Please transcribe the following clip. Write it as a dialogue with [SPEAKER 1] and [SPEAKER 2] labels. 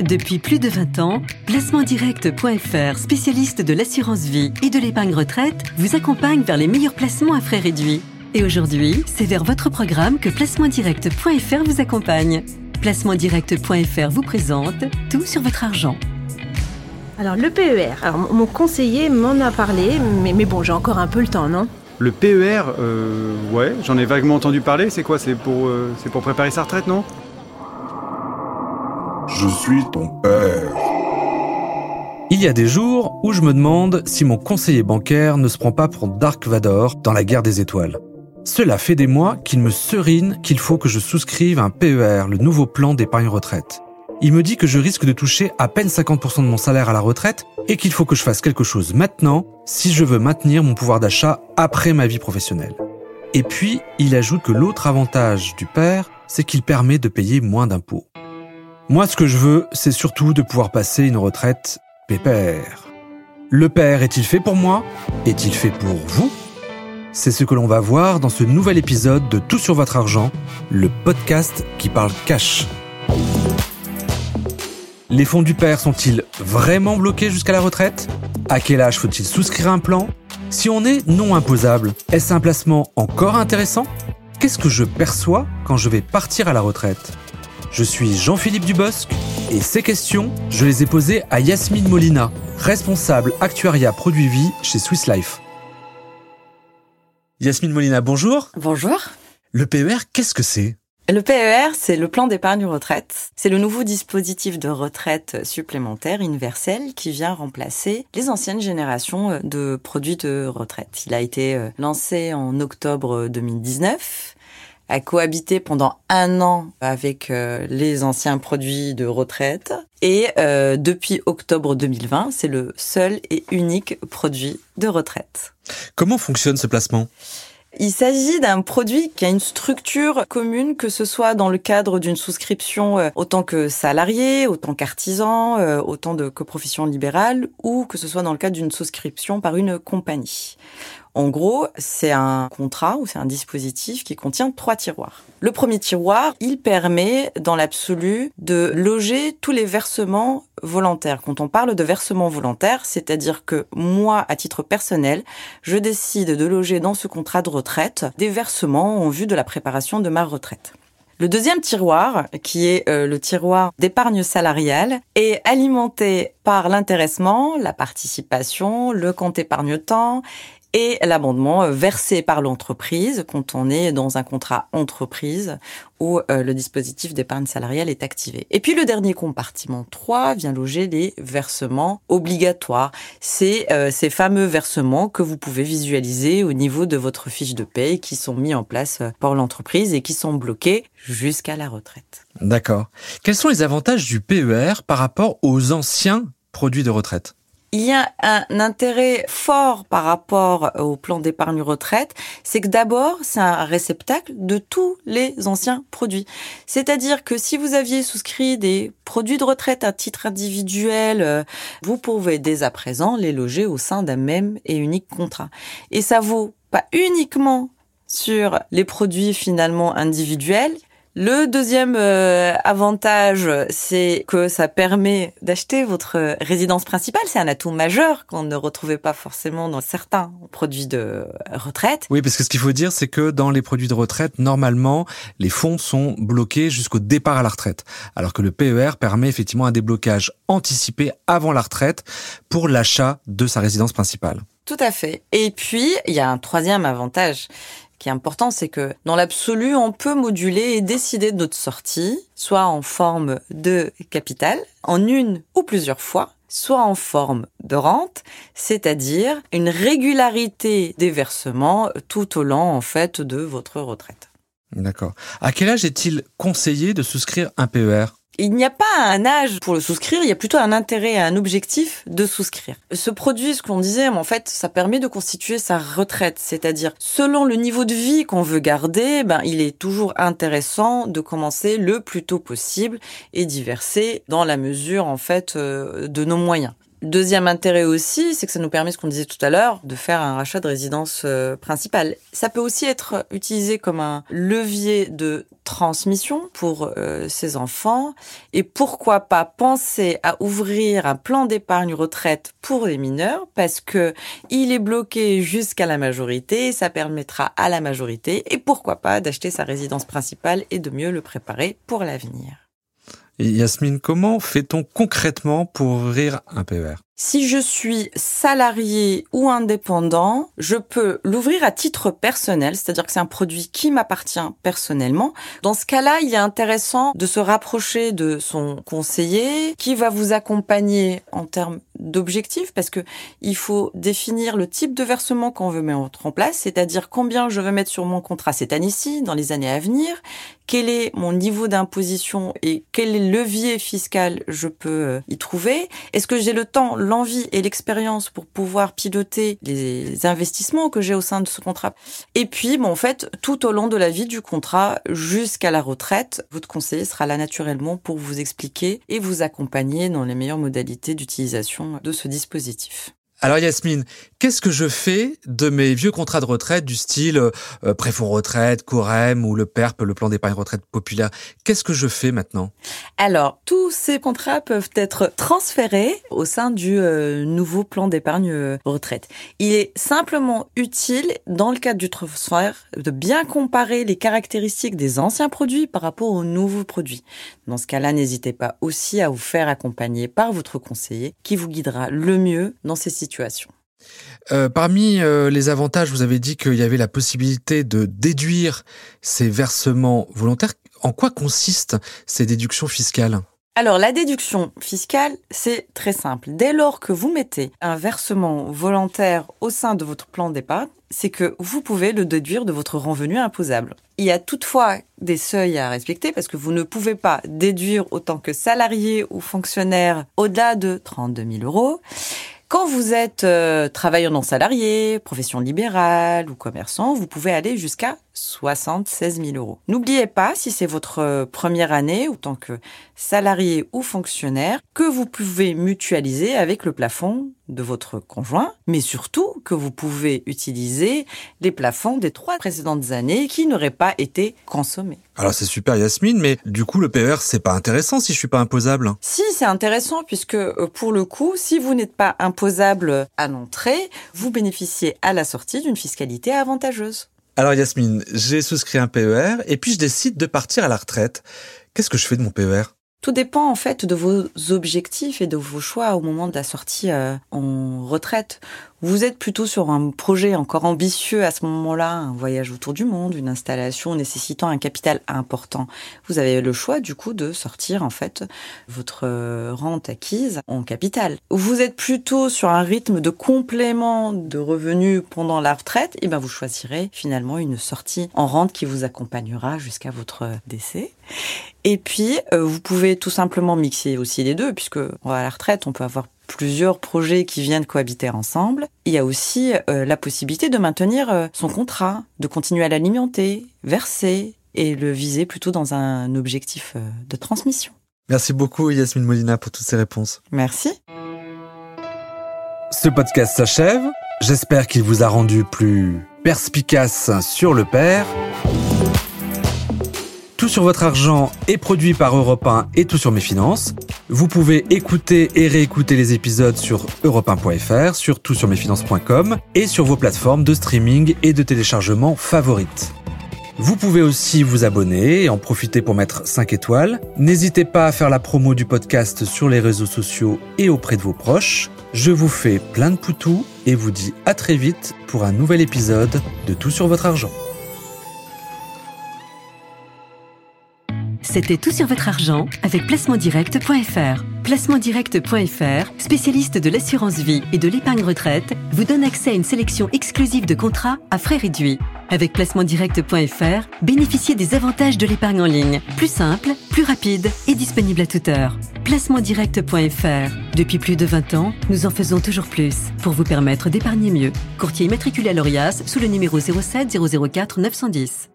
[SPEAKER 1] Depuis plus de 20 ans, placementdirect.fr, spécialiste de l'assurance vie et de l'épargne retraite, vous accompagne vers les meilleurs placements à frais réduits. Et aujourd'hui, c'est vers votre programme que placementdirect.fr vous accompagne. Placementdirect.fr vous présente tout sur votre argent.
[SPEAKER 2] Alors le PER, alors mon conseiller m'en a parlé, mais, mais bon, j'ai encore un peu le temps, non?
[SPEAKER 3] Le PER, euh, ouais, j'en ai vaguement entendu parler. C'est quoi? C'est pour, euh, c'est pour préparer sa retraite, non?
[SPEAKER 4] Il y a des jours où je me demande si mon conseiller bancaire ne se prend pas pour Dark Vador dans la guerre des étoiles. Cela fait des mois qu'il me serine qu'il faut que je souscrive un PER, le nouveau plan d'épargne retraite. Il me dit que je risque de toucher à peine 50% de mon salaire à la retraite et qu'il faut que je fasse quelque chose maintenant si je veux maintenir mon pouvoir d'achat après ma vie professionnelle. Et puis, il ajoute que l'autre avantage du père, c'est qu'il permet de payer moins d'impôts. Moi, ce que je veux, c'est surtout de pouvoir passer une retraite pépère. Le père est-il fait pour moi? Est-il fait pour vous? C'est ce que l'on va voir dans ce nouvel épisode de Tout sur votre argent, le podcast qui parle cash. Les fonds du père sont-ils vraiment bloqués jusqu'à la retraite? À quel âge faut-il souscrire un plan? Si on est non imposable, est-ce un placement encore intéressant? Qu'est-ce que je perçois quand je vais partir à la retraite? Je suis Jean-Philippe Dubosc et ces questions, je les ai posées à Yasmine Molina, responsable actuariat produit vie chez Swiss Life. Yasmine Molina, bonjour.
[SPEAKER 5] Bonjour.
[SPEAKER 4] Le PER, qu'est-ce que c'est?
[SPEAKER 5] Le PER, c'est le plan d'épargne retraite. C'est le nouveau dispositif de retraite supplémentaire universel qui vient remplacer les anciennes générations de produits de retraite. Il a été euh, lancé en octobre 2019 a cohabité pendant un an avec euh, les anciens produits de retraite. Et euh, depuis octobre 2020, c'est le seul et unique produit de retraite.
[SPEAKER 4] Comment fonctionne ce placement?
[SPEAKER 5] Il s'agit d'un produit qui a une structure commune, que ce soit dans le cadre d'une souscription euh, autant que salarié, autant qu'artisan, autant de, que profession libérale, ou que ce soit dans le cadre d'une souscription par une compagnie. En gros, c'est un contrat ou c'est un dispositif qui contient trois tiroirs. Le premier tiroir, il permet dans l'absolu de loger tous les versements volontaires. Quand on parle de versements volontaires, c'est-à-dire que moi, à titre personnel, je décide de loger dans ce contrat de retraite des versements en vue de la préparation de ma retraite. Le deuxième tiroir, qui est euh, le tiroir d'épargne salariale, est alimenté par l'intéressement, la participation, le compte épargne-temps et l'abondement euh, versé par l'entreprise quand on est dans un contrat entreprise où euh, le dispositif d'épargne salariale est activé. Et puis le dernier compartiment 3 vient loger les versements obligatoires. C'est euh, ces fameux versements que vous pouvez visualiser au niveau de votre fiche de paye qui sont mis en place par l'entreprise et qui sont bloqués jusqu'à la retraite.
[SPEAKER 4] D'accord. Quels sont les avantages du PER par rapport aux anciens produits de retraite?
[SPEAKER 5] Il y a un intérêt fort par rapport au plan d'épargne retraite, c'est que d'abord, c'est un réceptacle de tous les anciens produits. C'est-à-dire que si vous aviez souscrit des produits de retraite à titre individuel, euh, vous pouvez dès à présent les loger au sein d'un même et unique contrat. Et ça vaut pas uniquement sur les produits finalement individuels, le deuxième euh, avantage, c'est que ça permet d'acheter votre résidence principale. C'est un atout majeur qu'on ne retrouvait pas forcément dans certains produits de retraite.
[SPEAKER 4] Oui, parce que ce qu'il faut dire, c'est que dans les produits de retraite, normalement, les fonds sont bloqués jusqu'au départ à la retraite. Alors que le PER permet effectivement un déblocage anticipé avant la retraite pour l'achat de sa résidence principale.
[SPEAKER 5] Tout à fait. Et puis, il y a un troisième avantage, qui est important, c'est que dans l'absolu, on peut moduler et décider de notre sortie, soit en forme de capital, en une ou plusieurs fois, soit en forme de rente, c'est-à-dire une régularité des versements tout au long, en fait, de votre retraite.
[SPEAKER 4] D'accord. À quel âge est-il conseillé de souscrire un PER
[SPEAKER 5] il n'y a pas un âge pour le souscrire, il y a plutôt un intérêt, un objectif de souscrire. Ce produit, ce qu'on disait, en fait, ça permet de constituer sa retraite, c'est-à-dire selon le niveau de vie qu'on veut garder, ben il est toujours intéressant de commencer le plus tôt possible et d'y verser dans la mesure en fait euh, de nos moyens. Deuxième intérêt aussi, c'est que ça nous permet, ce qu'on disait tout à l'heure, de faire un rachat de résidence euh, principale. Ça peut aussi être utilisé comme un levier de transmission pour euh, ses enfants et pourquoi pas penser à ouvrir un plan d'épargne retraite pour les mineurs parce que il est bloqué jusqu'à la majorité, ça permettra à la majorité et pourquoi pas d'acheter sa résidence principale et de mieux le préparer pour l'avenir.
[SPEAKER 4] Yasmine, comment fait-on concrètement pour ouvrir un PER
[SPEAKER 5] si je suis salarié ou indépendant, je peux l'ouvrir à titre personnel, c'est-à-dire que c'est un produit qui m'appartient personnellement. Dans ce cas-là, il est intéressant de se rapprocher de son conseiller qui va vous accompagner en termes d'objectifs parce que il faut définir le type de versement qu'on veut mettre en place, c'est-à-dire combien je veux mettre sur mon contrat cette année-ci, dans les années à venir, quel est mon niveau d'imposition et quel levier fiscal je peux euh, y trouver. Est-ce que j'ai le temps l'envie et l'expérience pour pouvoir piloter les investissements que j'ai au sein de ce contrat. Et puis, bon, en fait, tout au long de la vie du contrat jusqu'à la retraite, votre conseiller sera là naturellement pour vous expliquer et vous accompagner dans les meilleures modalités d'utilisation de ce dispositif.
[SPEAKER 4] Alors Yasmine, qu'est-ce que je fais de mes vieux contrats de retraite du style euh, préfonds retraite, Corem ou le PERP, le plan d'épargne retraite populaire? Qu'est-ce que je fais maintenant?
[SPEAKER 5] Alors, tous ces contrats peuvent être transférés au sein du euh, nouveau plan d'épargne euh, retraite. Il est simplement utile, dans le cadre du transfert, de bien comparer les caractéristiques des anciens produits par rapport aux nouveaux produits. Dans ce cas-là, n'hésitez pas aussi à vous faire accompagner par votre conseiller qui vous guidera le mieux dans ces situations
[SPEAKER 4] euh, parmi euh, les avantages, vous avez dit qu'il y avait la possibilité de déduire ces versements volontaires. En quoi consistent ces déductions fiscales?
[SPEAKER 5] Alors la déduction fiscale, c'est très simple. Dès lors que vous mettez un versement volontaire au sein de votre plan d'épargne, c'est que vous pouvez le déduire de votre revenu imposable. Il y a toutefois des seuils à respecter parce que vous ne pouvez pas déduire autant que salarié ou fonctionnaire au-delà de 32 000 euros. Quand vous êtes euh, travailleur non salarié, profession libérale ou commerçant, vous pouvez aller jusqu'à 76 000 euros. N'oubliez pas, si c'est votre euh, première année, ou tant que salarié ou fonctionnaire, que vous pouvez mutualiser avec le plafond de votre conjoint, mais surtout que vous pouvez utiliser les plafonds des trois précédentes années qui n'auraient pas été consommés.
[SPEAKER 4] Alors c'est super Yasmine, mais du coup le PER c'est pas intéressant si je suis pas imposable.
[SPEAKER 5] Si c'est intéressant puisque euh, pour le coup, si vous n'êtes pas imposable à l'entrée, vous bénéficiez à la sortie d'une fiscalité avantageuse.
[SPEAKER 4] Alors Yasmine, j'ai souscrit un PER et puis je décide de partir à la retraite. Qu'est-ce que je fais de mon PER
[SPEAKER 5] tout dépend en fait de vos objectifs et de vos choix au moment de la sortie euh, en retraite. Vous êtes plutôt sur un projet encore ambitieux à ce moment-là, un voyage autour du monde, une installation nécessitant un capital important. Vous avez le choix du coup de sortir en fait votre rente acquise en capital. Vous êtes plutôt sur un rythme de complément de revenus pendant la retraite, et ben vous choisirez finalement une sortie en rente qui vous accompagnera jusqu'à votre décès. Et puis, euh, vous pouvez tout simplement mixer aussi les deux, puisque à la retraite, on peut avoir plusieurs projets qui viennent cohabiter ensemble. Il y a aussi euh, la possibilité de maintenir euh, son contrat, de continuer à l'alimenter, verser et le viser plutôt dans un objectif euh, de transmission.
[SPEAKER 4] Merci beaucoup Yasmine Molina pour toutes ces réponses.
[SPEAKER 5] Merci.
[SPEAKER 4] Ce podcast s'achève. J'espère qu'il vous a rendu plus perspicace sur le père. Tout sur votre argent est produit par Europe 1 et Tout sur mes finances. Vous pouvez écouter et réécouter les épisodes sur europe1.fr, sur toutsurmesfinances.com et sur vos plateformes de streaming et de téléchargement favorites. Vous pouvez aussi vous abonner et en profiter pour mettre 5 étoiles. N'hésitez pas à faire la promo du podcast sur les réseaux sociaux et auprès de vos proches. Je vous fais plein de poutous et vous dis à très vite pour un nouvel épisode de Tout sur votre argent.
[SPEAKER 1] C'était tout sur votre argent avec placementdirect.fr. Placementdirect.fr, spécialiste de l'assurance vie et de l'épargne retraite, vous donne accès à une sélection exclusive de contrats à frais réduits. Avec placementdirect.fr, bénéficiez des avantages de l'épargne en ligne, plus simple, plus rapide et disponible à toute heure. Placementdirect.fr. Depuis plus de 20 ans, nous en faisons toujours plus pour vous permettre d'épargner mieux. Courtier immatriculé à l'ORIAS sous le numéro 07 004 910.